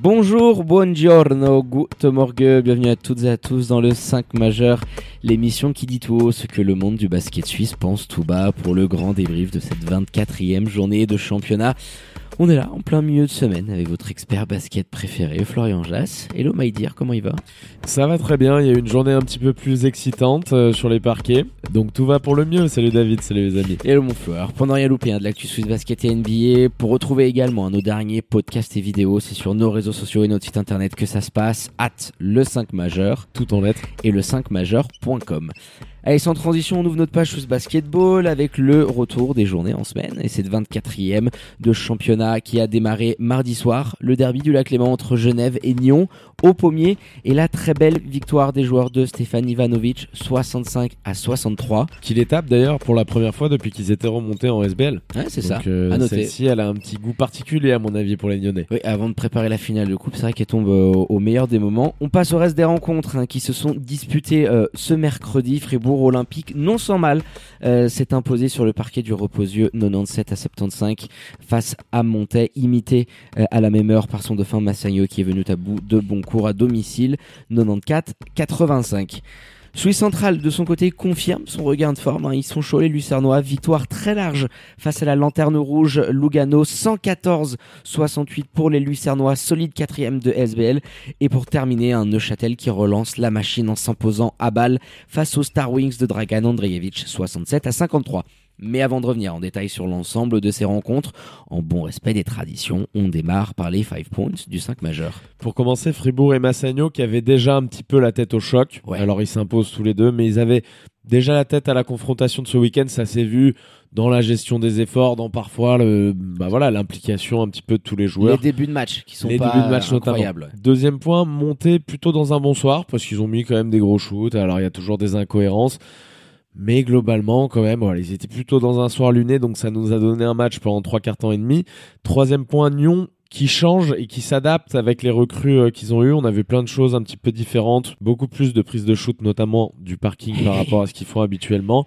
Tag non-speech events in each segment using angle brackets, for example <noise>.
Bonjour, buongiorno, good morgue, bienvenue à toutes et à tous dans le 5 majeur, l'émission qui dit tout haut ce que le monde du basket suisse pense tout bas pour le grand débrief de cette 24e journée de championnat. On est là en plein milieu de semaine avec votre expert basket préféré, Florian Jass. Hello Maïdir, comment il va? Ça va très bien, il y a eu une journée un petit peu plus excitante euh, sur les parquets, donc tout va pour le mieux. Salut David, salut les amis. Hello mon Fleur, pendant rien louper hein, de l'actu Swiss Basket et NBA, pour retrouver également nos derniers podcasts et vidéos, c'est sur nos réseaux sociaux et notre site internet que ça se passe, at le 5 majeur, Tout en lettres. et le 5majeur.com. Allez, sans transition, on ouvre notre page Swiss Basketball avec le retour des journées en semaine et cette 24e de championnat qui a démarré mardi soir, le derby du lac Léman entre Genève et Nyon au pommier et la très belle victoire des joueurs de Stéphane Ivanovic 65 à 63. Qui les tape d'ailleurs pour la première fois depuis qu'ils étaient remontés en SBL. Ouais, c'est ça. euh. Celle-ci, elle a un petit goût particulier à mon avis pour les Nyonnais. Oui, avant de préparer la finale de coupe, c'est vrai qu'elle tombe euh, au, au meilleur des moments. On passe au reste des rencontres hein, qui se sont disputées euh, ce mercredi. Fribourg Olympique, non sans mal, euh, s'est imposé sur le parquet du Reposieux 97 à 75 face à Montais, imité euh, à la même heure par son dauphin Massagno qui est venu à bout de bon cours à domicile 94-85. Suisse Central, de son côté, confirme son regain de forme. hein. Ils sont chauds, les Lucernois. Victoire très large face à la Lanterne Rouge Lugano. 114-68 pour les Lucernois. Solide quatrième de SBL. Et pour terminer, un Neuchâtel qui relance la machine en s'imposant à balle face aux Star Wings de Dragan Andrejevic. 67 à 53. Mais avant de revenir en détail sur l'ensemble de ces rencontres, en bon respect des traditions, on démarre par les 5 points du 5 majeur. Pour commencer, Fribourg et Massagno qui avaient déjà un petit peu la tête au choc. Ouais. Alors ils s'imposent tous les deux, mais ils avaient déjà la tête à la confrontation de ce week-end. Ça s'est vu dans la gestion des efforts, dans parfois le, bah voilà, l'implication un petit peu de tous les joueurs. Les débuts de match qui sont les pas débuts de match notamment. incroyables. Deuxième point, monter plutôt dans un bon soir parce qu'ils ont mis quand même des gros shoots. Alors il y a toujours des incohérences. Mais globalement, quand même, voilà, ils étaient plutôt dans un soir luné, donc ça nous a donné un match pendant trois quarts temps et demi. Troisième point, Nyon qui change et qui s'adapte avec les recrues euh, qu'ils ont eues. On avait plein de choses un petit peu différentes, beaucoup plus de prises de shoot, notamment du parking par <laughs> rapport à ce qu'ils font habituellement.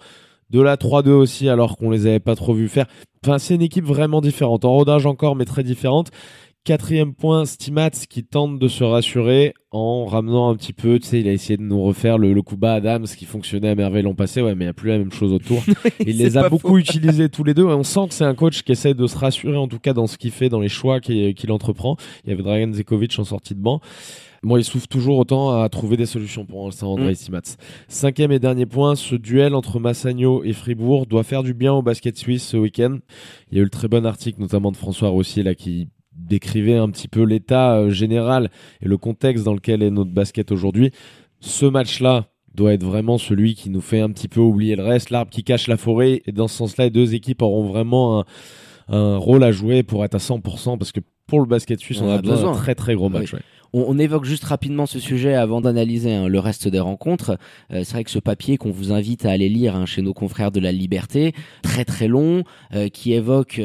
De la 3-2 aussi, alors qu'on les avait pas trop vus faire. Enfin, c'est une équipe vraiment différente. En rodage encore, mais très différente. Quatrième point, Stimats qui tente de se rassurer en ramenant un petit peu, tu sais, il a essayé de nous refaire le, le coup bas Adams qui fonctionnait à merveille l'an passé, ouais, mais il n'y a plus la même chose autour. <laughs> il les a beaucoup <laughs> utilisés tous les deux et on sent que c'est un coach qui essaie de se rassurer en tout cas dans ce qu'il fait, dans les choix qu'il entreprend. Il y avait Dragan Zekovic en sortie de banc. Moi, il souffre toujours autant à trouver des solutions pour l'instant, André Mm. Stimats. Cinquième et dernier point, ce duel entre Massagno et Fribourg doit faire du bien au basket suisse ce week-end. Il y a eu le très bon article, notamment de François Rossier, là, qui décrivait un petit peu l'état euh, général et le contexte dans lequel est notre basket aujourd'hui. Ce match-là doit être vraiment celui qui nous fait un petit peu oublier le reste, l'arbre qui cache la forêt. Et dans ce sens-là, les deux équipes auront vraiment un, un rôle à jouer pour être à 100%, parce que pour le basket suisse, On on, a a besoin besoin. d'un très très gros match. Oui. ouais. On, on évoque juste rapidement ce sujet avant d'analyser hein, le reste des rencontres. Euh, c'est vrai que ce papier qu'on vous invite à aller lire hein, chez nos confrères de la Liberté, très très long, euh, qui évoque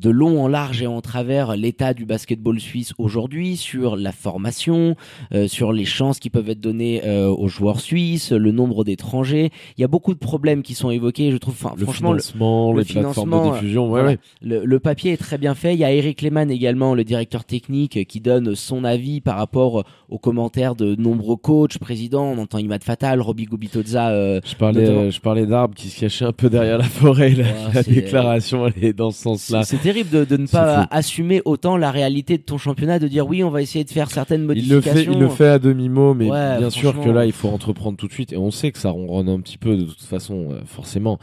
de long en large et en travers l'état du basketball suisse aujourd'hui, sur la formation, euh, sur les chances qui peuvent être données euh, aux joueurs suisses, le nombre d'étrangers. Il y a beaucoup de problèmes qui sont évoqués. Je trouve, enfin, Le franchement, le, financement, le les plateformes financement, de diffusion, ouais, voilà. ouais. le, le papier est très bien fait. Il y a Eric Lehmann également, le directeur technique, euh, qui donne son avis par rapport aux commentaires de nombreux coachs, présidents. On entend Imad Fatal, Robbie Gubitoza. euh, Je parlais, Notamment- euh, je parlais d'arbres qui se cachaient un peu derrière la forêt. La, Ouais, la c'est- déclaration, elle est dans ce sens-là. Terrible de, de ne pas assumer autant la réalité de ton championnat, de dire oui, on va essayer de faire certaines Il le fait, modifications. il le fait à demi-mot, mais Ouais, bien sûr que là, il faut entreprendre tout de suite. Et on sait que ça ronronne un petit peu, de toute façon, euh, forcément.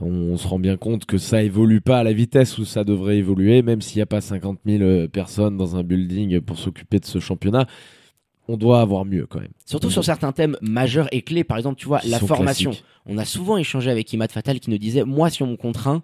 On, se rend bien compte que ça évolue pas à la vitesse où ça devrait évoluer, même s'il n'y a pas 50 000 euh, personnes dans un building pour s'occuper de ce championnat. On doit avoir mieux quand même. Surtout sur certains thèmes majeurs et clés. Par exemple, tu vois, la formation. classiques. On a souvent échangé avec Imad Fatal qui nous disait Moi, si on me contraint,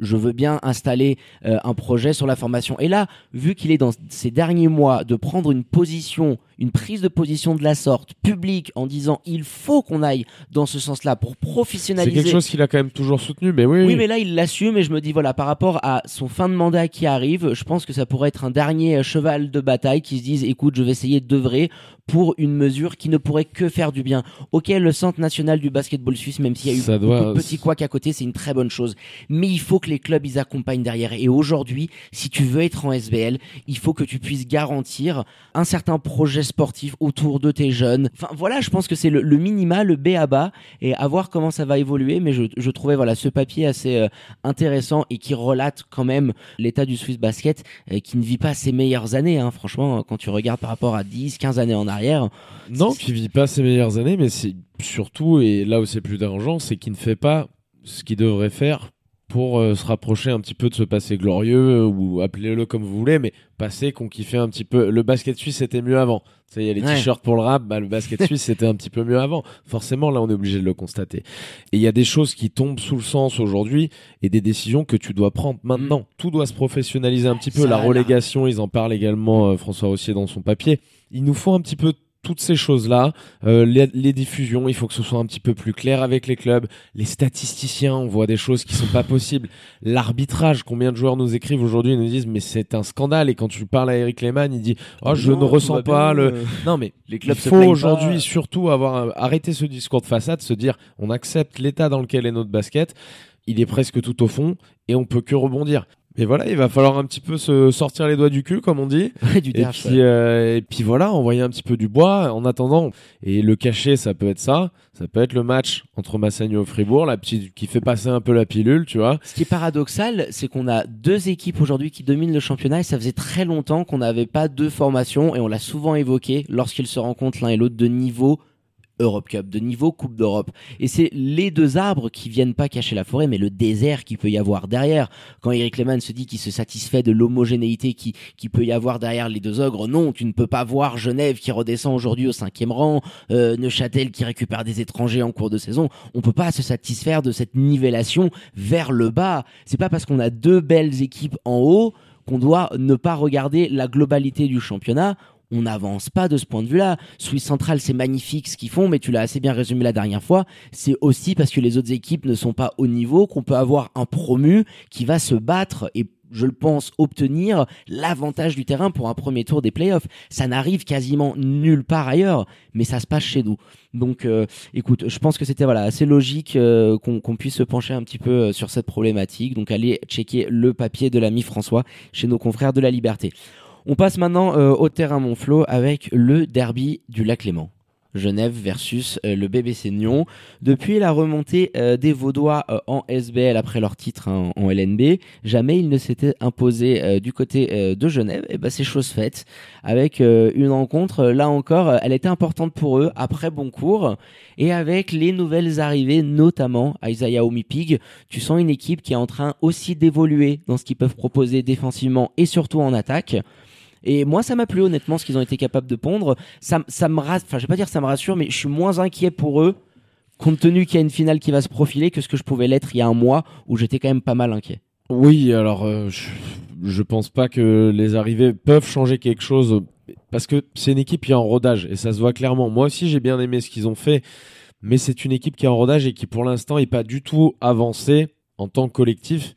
je veux bien installer euh, un projet sur la formation. Et là, vu qu'il est dans ces derniers mois de prendre une position, une prise de position de la sorte publique en disant il faut qu'on aille dans ce sens-là pour C'est professionnaliser. quelque chose qu'il a quand même toujours soutenu, mais oui. Oui, mais là, il l'assume et je me dis, voilà, par rapport à son fin de mandat qui arrive, je pense que ça pourrait être un dernier euh, cheval de bataille qui se dise, écoute, je vais essayer d'œuvrer pour une mesure qui ne pourrait que faire du bien. Ok, le Centre national du basketball suisse, même s'il y a eu Ça beaucoup doit- de petits couacs à côté, c'est une très bonne chose. Mais il faut que les clubs, ils accompagnent derrière. Et aujourd'hui, si tu veux être en SBL, il faut que tu puisses garantir un certain projet sportif autour de tes jeunes. Enfin, voilà, je pense que c'est le, le minima, le B à bas, et à voir comment ça va évoluer. Mais je, je trouvais, voilà, ce papier assez euh, intéressant et qui relate quand même l'état du Swiss Basket, euh, qui ne vit pas ses meilleures années, hein. franchement, quand tu regardes par rapport à 10, 15 années en arrière. Non, qui vit pas ses meilleures années, mais c'est surtout, et là où c'est plus dérangeant, c'est qu'il ne fait pas ce qu'il devrait faire pour euh, se rapprocher un petit peu de ce passé glorieux, euh, ou appelez-le comme vous voulez, mais passé qu'on kiffait un petit peu. Le basket suisse, c'était mieux avant. Tu sais, il y a les Ouais. t-shirts pour le rap, bah, le basket <laughs> suisse, c'était un petit peu mieux avant. Forcément, là, on est obligé de le constater. Et il y a des choses qui tombent sous le sens aujourd'hui, et des décisions que tu dois prendre maintenant. Tout doit se professionnaliser un petit peu. Ça, la là. relégation, ils en parlent également, euh, François Rossier, dans son papier. Il nous faut un petit peu toutes ces choses-là, euh, les, les diffusions, il faut que ce soit un petit peu plus clair avec les clubs, les statisticiens, on voit des choses qui sont pas possibles, l'arbitrage, combien de joueurs nous écrivent aujourd'hui et nous disent mais c'est un scandale et quand tu parles à Eric Lehmann, il dit oh je Non, ne ressens pas bien, le euh. non mais Les clubs il faut aujourd'hui surtout avoir un- arrêter ce discours de façade, se dire on accepte l'état dans lequel est notre basket, il est presque tout au fond et on peut que rebondir. Mais voilà, il va falloir un petit peu se sortir les doigts du cul, comme on dit. <laughs> Ouais, du Et derche, puis, ouais. euh, et puis voilà, envoyer un petit peu du bois en attendant. Et le cachet, ça peut être ça. Ça peut être le match entre Massagno et Fribourg, la petite qui fait passer un peu la pilule, tu vois. Ce qui est paradoxal, c'est qu'on a deux équipes aujourd'hui qui dominent le championnat et ça faisait très longtemps qu'on n'avait pas deux formations et on l'a souvent évoqué lorsqu'ils se rencontrent l'un et l'autre de niveau Europe Cup, de niveau Coupe d'Europe. Et c'est les deux arbres qui viennent pas cacher la forêt, mais le désert qui peut y avoir derrière. Quand Eric Lehmann se dit qu'il se satisfait de l'homogénéité qui, qui peut y avoir derrière les deux ogres, non, tu ne peux pas voir Genève qui redescend aujourd'hui au cinquième rang, euh, Neuchâtel qui récupère des étrangers en cours de saison. On peut pas se satisfaire de cette nivellation vers le bas. C'est pas parce qu'on a deux belles équipes en haut qu'on doit ne pas regarder la globalité du championnat. On n'avance pas de ce point de vue-là. Swiss Central, c'est magnifique ce qu'ils font, mais tu l'as assez bien résumé la dernière fois. C'est aussi parce que les autres équipes ne sont pas au niveau qu'on peut avoir un promu qui va se battre et je le pense, obtenir l'avantage du terrain pour un premier tour des playoffs. Ça n'arrive quasiment nulle part ailleurs, mais ça se passe chez nous. Donc, euh, écoute, je pense que c'était voilà assez logique euh, qu'on puisse se pencher un petit peu euh, sur cette problématique. Donc, allez checker le papier de l'ami François chez nos confrères de la Liberté. On passe maintenant euh, au terrain Montflot avec le derby du Lac Léman. Genève versus euh, le BBC Nyon. Depuis la remontée euh, des Vaudois en SBL après leur titre hein, en LNB, jamais ils ne s'étaient imposés du côté de Genève. Et ben c'est chose faite avec une rencontre là encore, elle était importante pour eux après bon cours et avec les nouvelles arrivées, notamment Isaiah Omipig. Tu sens une équipe qui est en train aussi d'évoluer dans ce qu'ils peuvent proposer défensivement et surtout en attaque. Et moi, ça m'a plu honnêtement ce qu'ils ont été capables de pondre. Ça, ça me rassure, enfin, je vais pas dire ça me rassure, mais je suis moins inquiet pour eux, compte tenu qu'il y a une finale qui va se profiler, que ce que je pouvais l'être il y a un mois où j'étais quand même pas mal inquiet. Oui, alors euh, je, je pense pas que les arrivées peuvent changer quelque chose parce que c'est une équipe qui est en rodage et ça se voit clairement. Moi aussi, j'ai bien aimé ce qu'ils ont fait, mais c'est une équipe qui est en rodage et qui pour l'instant est pas du tout avancée en tant que collectif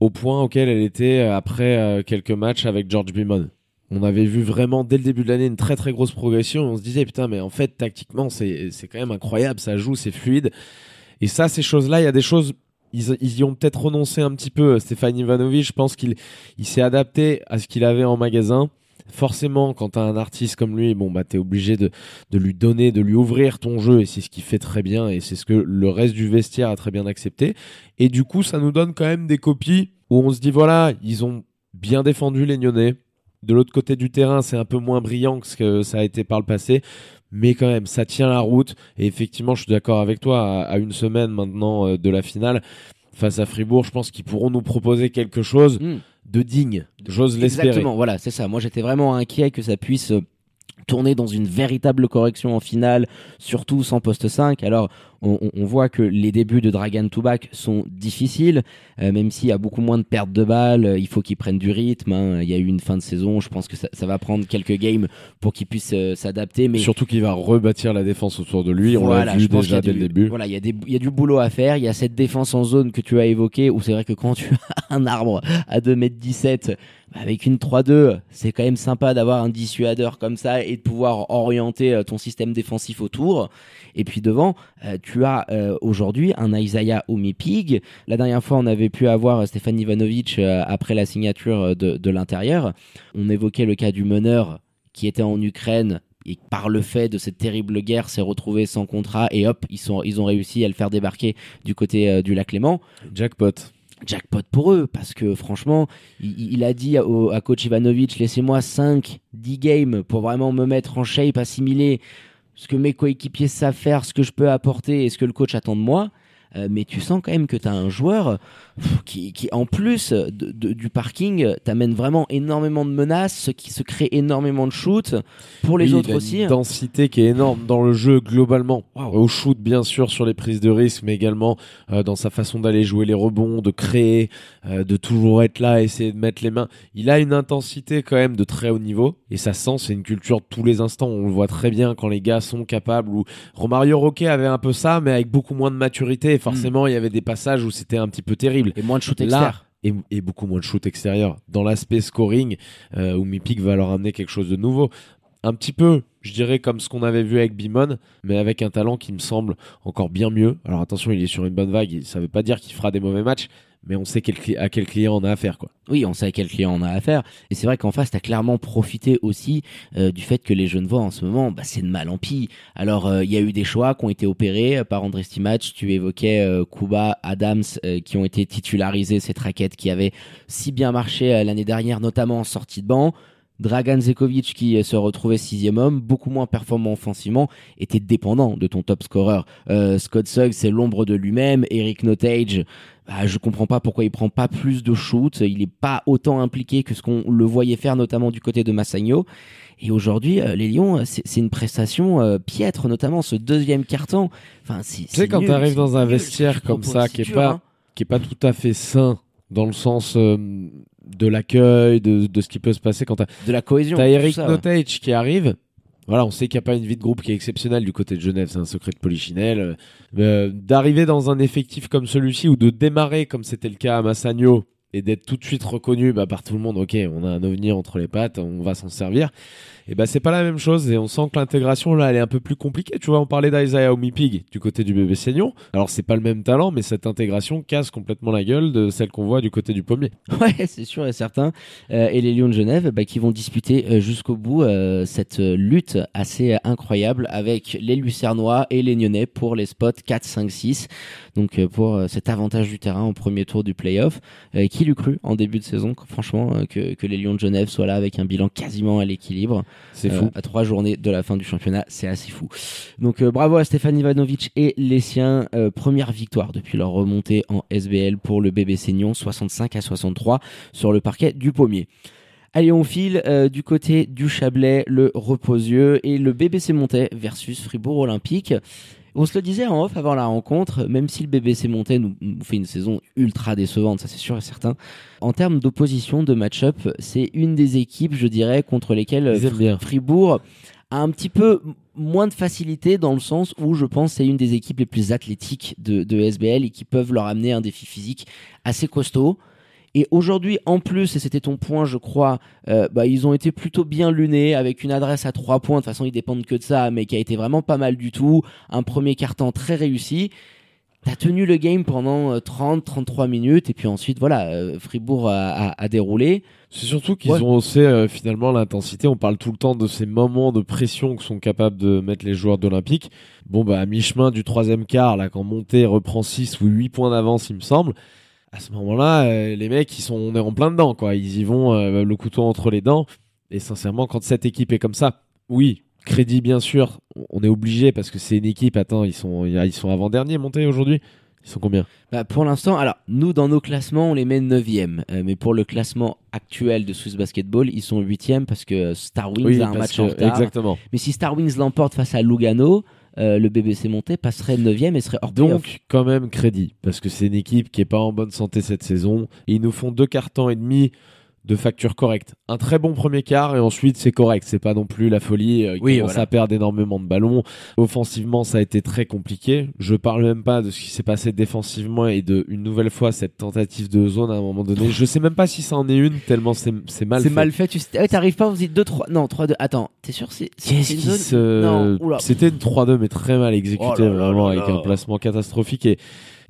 au point auquel elle était après euh, quelques matchs avec George Beamon. On avait vu vraiment dès le début de l'année une très très grosse progression. On se disait putain mais en fait tactiquement c'est quand même incroyable, ça joue, c'est fluide. Et ça, ces choses-là, il y a des choses ils, ils y ont peut-être renoncé un petit peu. Stéphane Ivanovic, je pense qu'il il s'est adapté à ce qu'il avait en magasin. Forcément, quand t'as un artiste comme lui, bon bah t'es obligé de, de lui donner, de lui ouvrir ton jeu, et c'est ce qu'il fait très bien, et c'est ce que le reste du vestiaire a très bien accepté. Et du coup, ça nous donne quand même des copies où on se dit voilà, ils ont bien défendu les Nyonnais. De l'autre côté du terrain, c'est un peu moins brillant que ce que ça a été par le passé, mais quand même, ça tient la route. Et effectivement, je suis d'accord avec toi. À, une semaine maintenant euh, de la finale, face à Fribourg, je pense qu'ils pourront nous proposer quelque chose Hmm. de digne. J'ose l'espérer. Exactement, voilà, c'est ça. Moi, j'étais vraiment inquiet que ça puisse euh, tourner dans une véritable correction en finale, surtout sans poste 5. Alors, on, on- on voit que les débuts de Dragan Toubak sont difficiles, euh, même s'il y a beaucoup moins de pertes de balles, euh, il faut qu'il prenne du rythme. hein. Il y a eu une fin de saison, je pense que ça, ça va prendre quelques games pour qu'il puisse euh, s'adapter. Mais Surtout qu'il va rebâtir la défense autour de lui. On voilà, l'a je vu déjà dès du- le début. Voilà, il y, a des- il y a du boulot à faire. Il y a cette défense en zone que tu as évoquée, où c'est vrai que quand tu as un arbre à 2m17, bah, avec une 3-2, c'est quand même sympa d'avoir un dissuadeur comme ça et de pouvoir orienter ton système défensif autour. Et puis devant, tu as euh, aujourd'hui un Isaiah Omipig. La dernière fois, on avait pu avoir Stéphane Ivanovic euh, après la signature euh, de, de l'intérieur. On évoquait le cas du meneur qui était en Ukraine et par le fait de cette terrible guerre s'est retrouvé sans contrat et hop ils sont ils ont réussi à le faire débarquer du côté euh, du lac Léman Jackpot. jackpot pour eux parce que franchement il, il a dit au- à coach Ivanovic laissez-moi 5 10 games pour vraiment me mettre en shape assimiler ce que mes coéquipiers savent faire ce que je peux apporter et ce que le coach attend de moi Euh, mais tu sens quand même que tu as un joueur pff, qui, qui en plus de- de- du parking t'amène vraiment énormément de menaces ce qui se crée énormément de shoots pour les Oui, autres il a aussi Une densité qui est énorme dans le jeu globalement. Au shoot, bien sûr, sur les prises de risque, mais également euh, dans sa façon d'aller jouer les rebonds, de créer, euh, de toujours être là, essayer de mettre les mains. Il a une intensité quand même de très haut niveau et ça sent, c'est une culture de tous les instants. On le voit très bien quand les gars sont capables. Ou Romario Roquet avait un peu ça, mais avec beaucoup moins de maturité. Et forcément, il y avait des passages où c'était un petit peu terrible. et moins de shoot extérieur et, et beaucoup moins de shoot extérieur. Dans l'aspect scoring, euh, où Mipik va leur amener quelque chose de nouveau. Un petit peu, je dirais, comme ce qu'on avait vu avec Bimon, mais avec un talent qui me semble encore bien mieux. Alors attention, il est sur une bonne vague, ça veut pas dire qu'il fera des mauvais matchs, mais on sait à quel client on a affaire. Oui, on sait à quel client on a affaire. Et c'est vrai qu'en face, tu as clairement profité aussi euh, du fait que les jeunes voix en ce moment, bah, c'est de mal en pis. Alors, euh, il y a eu des choix qui ont été opérés euh, par André Stimac. Tu évoquais Kuba, Adams, qui ont été titularisés, cette raquette qui avait si bien marché l'année dernière, notamment en sortie de banc. Dragan Zekovic qui euh, se retrouvait sixième homme, beaucoup moins performant offensivement, était dépendant de ton top scorer. Euh, Scott Suggs, c'est l'ombre de lui-même. Eric Notage, bah, je comprends pas pourquoi il prend pas plus de shoot. Il est pas autant impliqué que ce qu'on le voyait faire, notamment du côté de Massagno. Et aujourd'hui, euh, les Lions, euh, c'est c'est une prestation euh, piètre, notamment ce deuxième carton. Enfin, c'est Tu sais, quand nul, t'arrives c'est dans un nul, vestiaire tu comme ça, qui est dur, pas- hein. qui est pas tout à fait sain dans le sens euh, de l'accueil, de, de ce qui peut se passer quand t'as de la cohésion. T'as Eric ça, ouais. Notage qui arrive. Voilà, on sait qu'il n'y a pas une vie de groupe qui est exceptionnelle du côté de Genève, c'est un secret de polichinelle. Euh, D'arriver dans un effectif comme celui-ci ou de démarrer comme c'était le cas à Massagno et d'être tout de suite reconnu bah, par tout le monde, ok, on a un ovni entre les pattes, on va s'en servir. Et bah c'est pas la même chose et on sent que l'intégration là elle est un peu plus compliquée. Tu vois, on parlait d'Isaiah Omipig du côté du bébé Seignon. Alors c'est pas le même talent, mais cette intégration casse complètement la gueule de celle qu'on voit du côté du pommier. <laughs> Ouais, c'est sûr et certain. Euh, et les Lions de Genève, bah, qui vont disputer euh, jusqu'au bout euh, cette lutte assez incroyable avec les Lucernois et les Nyonnais pour les spots 4, 5, 6. Donc pour cet avantage du terrain au premier tour du playoff. Euh, qui l'eût cru en début de saison, franchement, que, que les Lions de Genève soient là avec un bilan quasiment à l'équilibre? C'est Euh, fou. à trois journées de la fin du championnat, c'est assez fou. Donc euh, bravo à Stéphane Ivanovic et les siens. Euh, première victoire depuis leur remontée en SBL pour le bébé Seignon, 65 à 63 sur le parquet du Pommier. Allez, on file euh, du côté du Chablais, le Reposieux et le BBC Montais versus Fribourg Olympique. On se le disait en off avant la rencontre, même si le BBC Montais nous, nous fait une saison ultra décevante, ça c'est sûr et certain. En termes d'opposition, de match-up, c'est une des équipes, je dirais, contre lesquelles. Fribourg a un petit peu moins de facilité dans le sens où je pense que c'est une des équipes les plus athlétiques de, de SBL et qui peuvent leur amener un défi physique assez costaud. Et aujourd'hui, en plus, et c'était ton point, je crois, euh, bah, ils ont été plutôt bien lunés avec une adresse à trois points. De toute façon, ils dépendent que de ça, mais qui a été vraiment pas mal du tout. Un premier carton très réussi. T'as tenu le game pendant euh, 30-33 minutes et puis ensuite, voilà, euh, Fribourg a, a- a déroulé. C'est surtout qu'ils Ouais. ont haussé euh, finalement l'intensité. On parle tout le temps de ces moments de pression que sont capables de mettre les joueurs d'Olympique. Bon, bah, à mi-chemin du troisième quart, là, quand Monté reprend 6 ou 8 points d'avance, il me semble. À ce moment-là, euh, les mecs, ils sont, on est en plein dedans, quoi. Ils y vont euh, le couteau entre les dents. Et sincèrement, quand cette équipe est comme ça, oui, crédit bien sûr, on est obligé parce que c'est une équipe. Attends, ils sont, ils sont avant-dernier Monté aujourd'hui. Ils sont combien? Bah, pour l'instant, alors nous dans nos classements, on les met 9e. Euh, mais pour le classement actuel de Swiss Basketball, ils sont 8e parce que Star Wings a un match que- en retard. exactement. Mais si Star Wings l'emporte face à Lugano, euh, le BBC monté passerait 9ème et serait hors. Donc, quand même, crédit. Parce que c'est une équipe qui est pas en bonne santé cette saison. Ils nous font deux cartons et demi de facture correcte. Un très bon premier quart et ensuite c'est correct. C'est pas non plus la folie. Euh, Oui, voilà. à perdre énormément de ballons. Offensivement, ça a été très compliqué. Je parle même pas de ce qui s'est passé défensivement et de une nouvelle fois cette tentative de zone à un moment donné. Je sais même pas si ça en est une tellement c'est c'est mal c'est fait. mal fait. Tu ouais, t'arrives pas, vous dites 2, 3. Non, 3, 2. Attends, t'es sûr c'est c'est se... C'était une 3-2 mais très mal exécutée Oh vraiment là avec là. un placement catastrophique et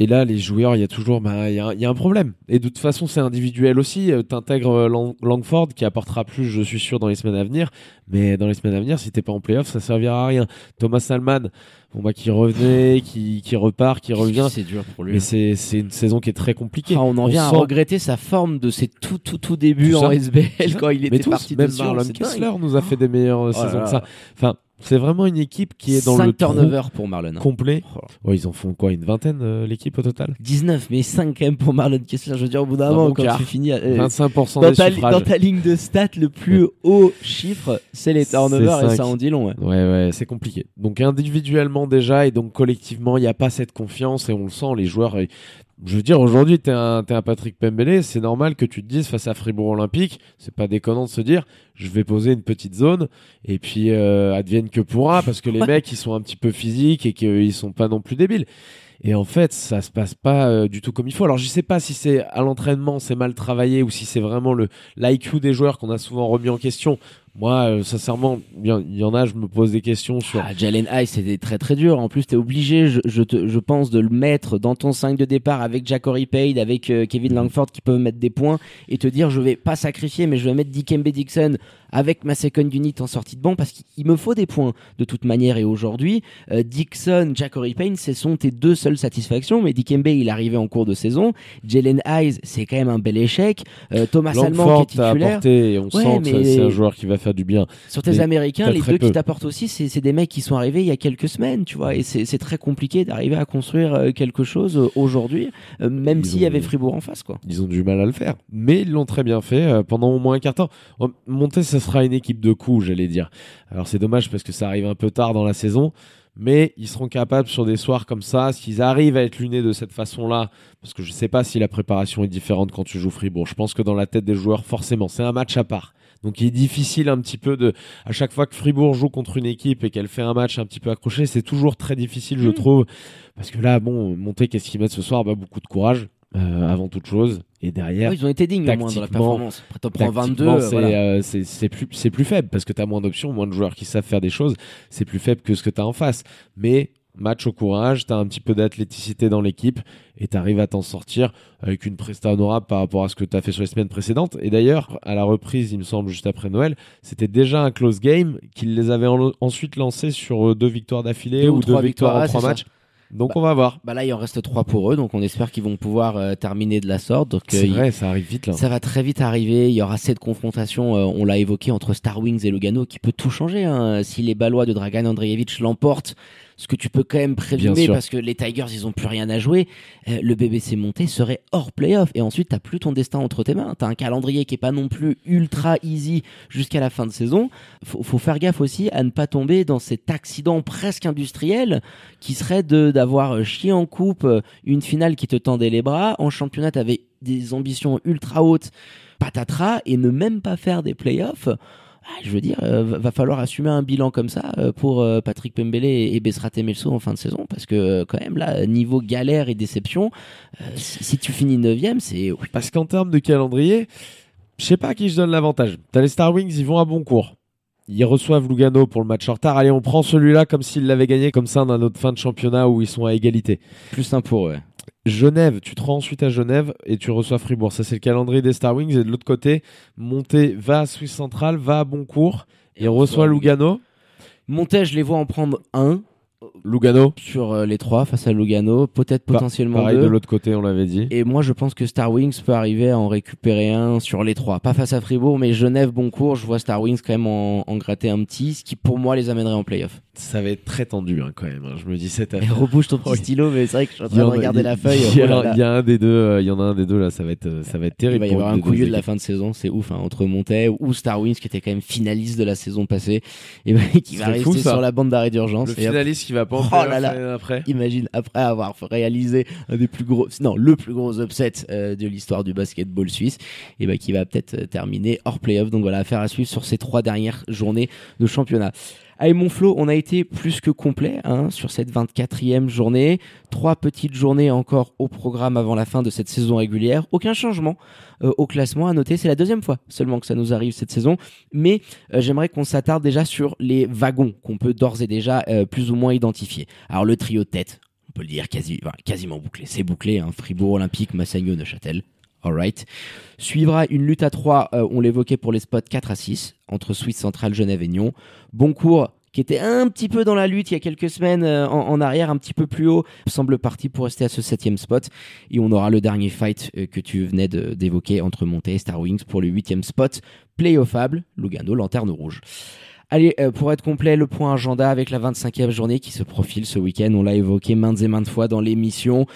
et là les joueurs il y a toujours bah il y, a un- il y a un problème et de toute façon c'est individuel aussi Euh, t'intègres euh, Lang- Langford qui apportera plus je suis sûr dans les semaines à venir mais dans les semaines à venir si t'es pas en playoff ça servira à rien Thomas Salman bon bah qui revenait <laughs> qui qui repart qui revient C'est dur pour lui. mais c'est c'est une saison qui est très compliquée on en vient à sent- regretter sa forme de ses tout tout tout débuts en. SBL quand il était tous, parti même Marlon. Kessler nous a fait des meilleures Oh saisons là. que ça enfin c'est vraiment une équipe qui est dans Cinq le trou turnovers pour Marlon. hein. complet Oh. Ouais, ils en font quoi Une vingtaine, euh, l'équipe au total? 19, mais 5 quand même pour Marlon Kessler. Je veux dire, au bout d'un Un moment, quand tu finis. euh, 25% dans, des ta, suffrages. dans ta ligne de stats, le plus haut chiffre, c'est les turnovers et ça en dit long. ouais. Ouais, ouais, c'est compliqué. Donc individuellement déjà et donc collectivement, il n'y a pas cette confiance et on le sent, les joueurs. Je veux dire, aujourd'hui, t'es un, t'es un Patrick Pembele, c'est normal que tu te dises face à Fribourg Olympique, c'est pas déconnant de se dire, je vais poser une petite zone et puis euh, advienne que pourra parce que les <laughs> Ouais. mecs, ils sont un petit peu physiques et qu'ils sont pas non plus débiles. Et en fait, ça se passe pas euh, du tout comme il faut. Alors, je sais pas si c'est à l'entraînement, c'est mal travaillé ou si c'est vraiment le l'IQ des joueurs qu'on a souvent remis en question. Moi, euh, sincèrement, il y, en- a, je me pose des questions sur. Ah, Jalen High, c'était très très dur. En plus, t'es obligé, je, je, te- je pense, de le mettre dans ton 5 de départ avec Jacory Payne, avec euh, Kevin Langford qui peuvent mettre des points et te dire, je vais pas sacrifier, mais je vais mettre Dikembe Dixon avec ma second unit en sortie de banc parce qu'il me faut des points de toute manière. Et aujourd'hui, euh, Dixon, Jacory Payne, ce sont tes deux seules satisfactions. Mais Dikembe, il est arrivé en cours de saison. Jalen Hayes, c'est quand même un bel échec. Euh, Thomas Langford qui est titulaire. apporté on Ouais, sent que mais- c'est un joueur qui va faire du bien. Sur tes Mais Américains, les deux qui t'apportent aussi, c'est des mecs qui sont arrivés il y a quelques semaines, tu vois, et c'est très compliqué d'arriver à construire euh, quelque chose euh, aujourd'hui, euh, même s'il y avait Fribourg en face, quoi. Ils ont du mal à le faire, mais ils l'ont très bien fait pendant au moins un quart temps. Oh, Monter, ça sera une équipe de coups, j'allais dire. Alors c'est dommage parce que ça arrive un peu tard dans la saison, mais ils seront capables sur des soirs comme ça, s'ils arrivent à être lunés de cette façon-là, parce que je sais pas si la préparation est différente quand tu joues Fribourg. Je pense que dans la tête des joueurs, forcément, c'est un match à part. Donc il est difficile un petit peu de, à chaque fois que Fribourg joue contre une équipe et qu'elle fait un match un petit peu accroché, c'est toujours très difficile, je Mm. trouve, parce que là, bon, monter, qu'est-ce qu'ils mettent ce soir? Bah beaucoup de courage. euh, avant toute chose et derrière Ouais, ils ont été dignes au moins dans la performance. Après, t'en prends 22, Tactiquement, euh, c'est voilà. euh, plus, c'est plus faible parce que tu as moins d'options, moins de joueurs qui savent faire des choses. C'est plus faible que ce que tu as en face. Mais match au courage, tu as un petit peu d'athléticité dans l'équipe et tu arrives à t'en sortir avec une presta honorable par rapport à ce que tu as fait sur les semaines précédentes. Et d'ailleurs, à la reprise, il me semble, juste après Noël, c'était déjà un close game qu'ils les avaient en- ensuite lancé sur euh, deux victoires d'affilée Deux ou deux trois victoires victoires, en ah, trois ça. matchs. Donc on va voir. Bah là, il en reste 3 pour eux, donc on espère qu'ils vont pouvoir euh, terminer de la sorte. Donc, euh, C'est ils- vrai, ça arrive vite là. Ça va très vite arriver. Il y aura cette confrontation, euh, on l'a évoqué, entre Star Wings et Lugano qui peut tout changer. hein. Si les Balois de Dragan Andreevich l'emportent, ce que tu peux quand même présumer parce que les Tigers, ils ont plus rien à jouer, euh, le BBC monté serait hors playoff. Et ensuite, t'as plus ton destin entre tes mains. T'as un calendrier qui est pas non plus ultra easy jusqu'à la fin de saison. Faut, faut faire gaffe aussi à ne pas tomber dans cet accident presque industriel qui serait de d'avoir chié en coupe une finale qui te tendait les bras. En championnat, t'avais des ambitions ultra hautes, patatras, et ne même pas faire des playoffs. Ah, je veux dire, euh, va falloir assumer un bilan comme ça euh, pour euh, Patrick Pembele et, et Bessrat Melso en fin de saison, parce que quand même là, niveau galère et déception, euh, si, si tu finis 9 c'est oui, Parce qu'en termes de calendrier, je sais pas à qui je donne l'avantage. T'as les Star Wings, ils vont à bon cours. Ils reçoivent Lugano pour le match en retard. Allez, on prend celui-là comme s'ils l'avaient gagné, comme ça, dans notre fin de championnat où ils sont à égalité. plus simple pour eux. Genève, tu te rends ensuite à Genève et tu reçois Fribourg. Ça, c'est le calendrier des Star Wings. Et de l'autre côté, Monté va à Suisse centrale, va à Boncourt et, reçoit Lugano. Montet, je les vois en prendre un Lugano, sur euh, les trois face à Lugano, peut-être potentiellement pareil deux. de l'autre côté, on l'avait dit. Et moi, je pense que Star Wings peut arriver à en récupérer un sur les trois. Pas face à Fribourg, mais Genève, Boncourt, je vois Star Wings quand même en, en gratter un petit, ce qui pour moi les amènerait en playoff. Ça va être très tendu hein, quand même. hein. Je me dis cette Et affaire. rebouche ton petit Oui. stylo, mais c'est vrai que je suis en Il train de regarder il- la feuille. Il y, a, il un des deux, euh, il y en a un des deux là, ça va être, ça va être Il terrible. va y avoir un couilleux de la fin de saison, c'est ouf, hein, entre Montet ou Star Wings qui était quand même finaliste de la saison passée et ben, qui va rester fou, sur la bande d'arrêt d'urgence. Le finaliste qu'il va pas en Oh là là. après Imagine après avoir réalisé un des plus gros, non le plus gros upset euh, de l'histoire du basketball suisse, et ben qui va peut-être terminer hors playoff. Donc voilà, affaire à suivre sur ces trois dernières journées de championnat. Allez mon Flo, on a été plus que complet hein, sur cette 24e journée. Trois petites journées encore au programme avant la fin de cette saison régulière. Aucun changement euh, au classement à noter. C'est la deuxième fois seulement que ça nous arrive cette saison. Mais euh, j'aimerais qu'on s'attarde déjà sur les wagons qu'on peut d'ores et déjà euh, plus ou moins identifier. Alors le trio de tête, on peut le dire quasi, quasiment bouclé. C'est bouclé, hein. Fribourg, Olympique, Massagno, Neuchâtel. Suivra une lutte à 3, on l'évoquait pour les spots 4 à 6, entre Suisse centrale, Genève et Nyon. Boncourt, qui était un petit peu dans la lutte il y a quelques semaines euh, en, arrière, un petit peu plus haut, semble parti pour rester à ce septième spot. Et on aura le dernier fight euh, que tu venais d'évoquer entre Monté et Star Wings pour le huitième spot, playoffable, Lugano, lanterne rouge. Allez, euh, pour être complet, le point agenda avec la 25e journée qui se profile ce week-end. On l'a évoqué maintes et maintes fois dans l'émission.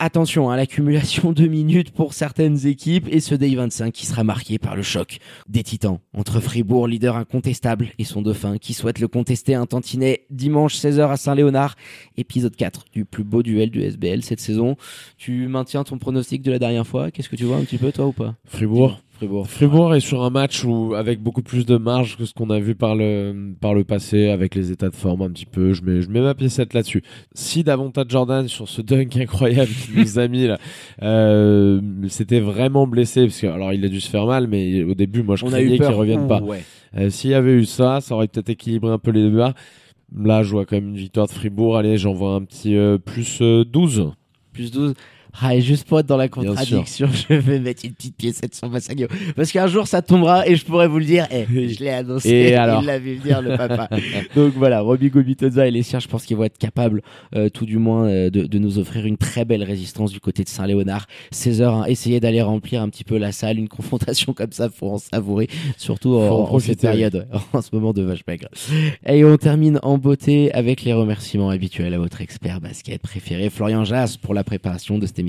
Attention à l'accumulation de minutes pour certaines équipes et ce Day 25 qui sera marqué par le choc des titans entre Fribourg, leader incontestable, et son dauphin qui souhaite le contester un tantinet dimanche 16h à Saint-Léonard. Épisode 4 du plus beau duel du SBL cette saison. Tu maintiens ton pronostic de la dernière fois? Qu'est-ce que tu vois un petit peu toi ou pas? Fribourg. Fribourg. Fribourg est sur un match où, avec beaucoup plus de marge que ce qu'on a vu par le, par le passé, avec les états de forme un petit peu. Je mets, je mets ma piécette là-dessus. Si davantage Jordan sur ce dunk incroyable qu'il nous a mis là, <laughs> euh, c'était vraiment blessé parce que alors il a dû se faire mal, mais au début moi je On craignais qu'il revienne Ouh, pas. ouais. Euh, S'il y avait eu ça, ça aurait peut-être équilibré un peu les débats. Là, je vois quand même une victoire de Fribourg. Allez, j'en vois un petit euh, plus euh, 12. Plus 12. Ah, et juste pour être dans la contradiction, <laughs> je vais mettre une petite piécette sur Massagno. Parce qu'un jour, ça tombera et je pourrais vous le dire. Eh, je l'ai annoncé. Et alors Il l'a vu venir, le papa. <laughs> Donc voilà, Roby Gobitoza et les siens, je pense qu'ils vont être capables, euh, tout du moins, euh, de, de nous offrir une très belle résistance du côté de Saint-Léonard. 16 heures, hein, essayez d'aller remplir un petit peu la salle. Une confrontation comme ça, faut en savourer. Surtout en, Faut en en cette période, ouais, <laughs> en ce moment de vache maigre. Et on termine en beauté avec les remerciements habituels à votre expert basket préféré, Florian Jas, pour la préparation de cette émission.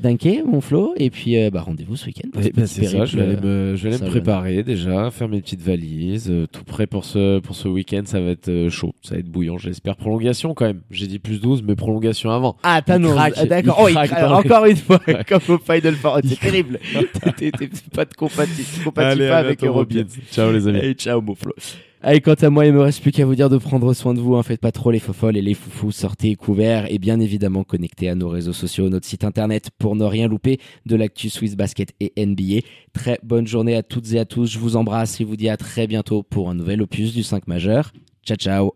Dunké, mon Flo, et puis euh, bah, rendez-vous ce week-end. Eh ben, c'est ça, je vais aller me, je vais aller ça me va. préparer déjà, faire mes petites valises, euh, tout prêt pour ce, pour ce week-end. Ça va être euh, chaud, ça va être bouillant. J'espère prolongation quand même. J'ai dit plus 12, mais prolongation avant. Ah, craque, Ah, D'accord. Oh, Encore une fois, <laughs> Ouais. comme au Final. C'est terrible. <laughs> T'es- pas de compatis Allez, pas avec. Robin. Ciao les amis. Allez, ciao, mon Flo. Allez, quant à moi, il me reste plus qu'à vous dire de prendre soin de vous. Hein. Faites pas trop les fofolles et les foufous. Sortez couverts et bien évidemment connectez à nos réseaux sociaux, notre site internet pour ne rien louper de l'actu Swiss Basket et NBA. Très bonne journée à toutes et à tous. Je vous embrasse et vous dis à très bientôt pour un nouvel opus du 5 majeur. Ciao, ciao.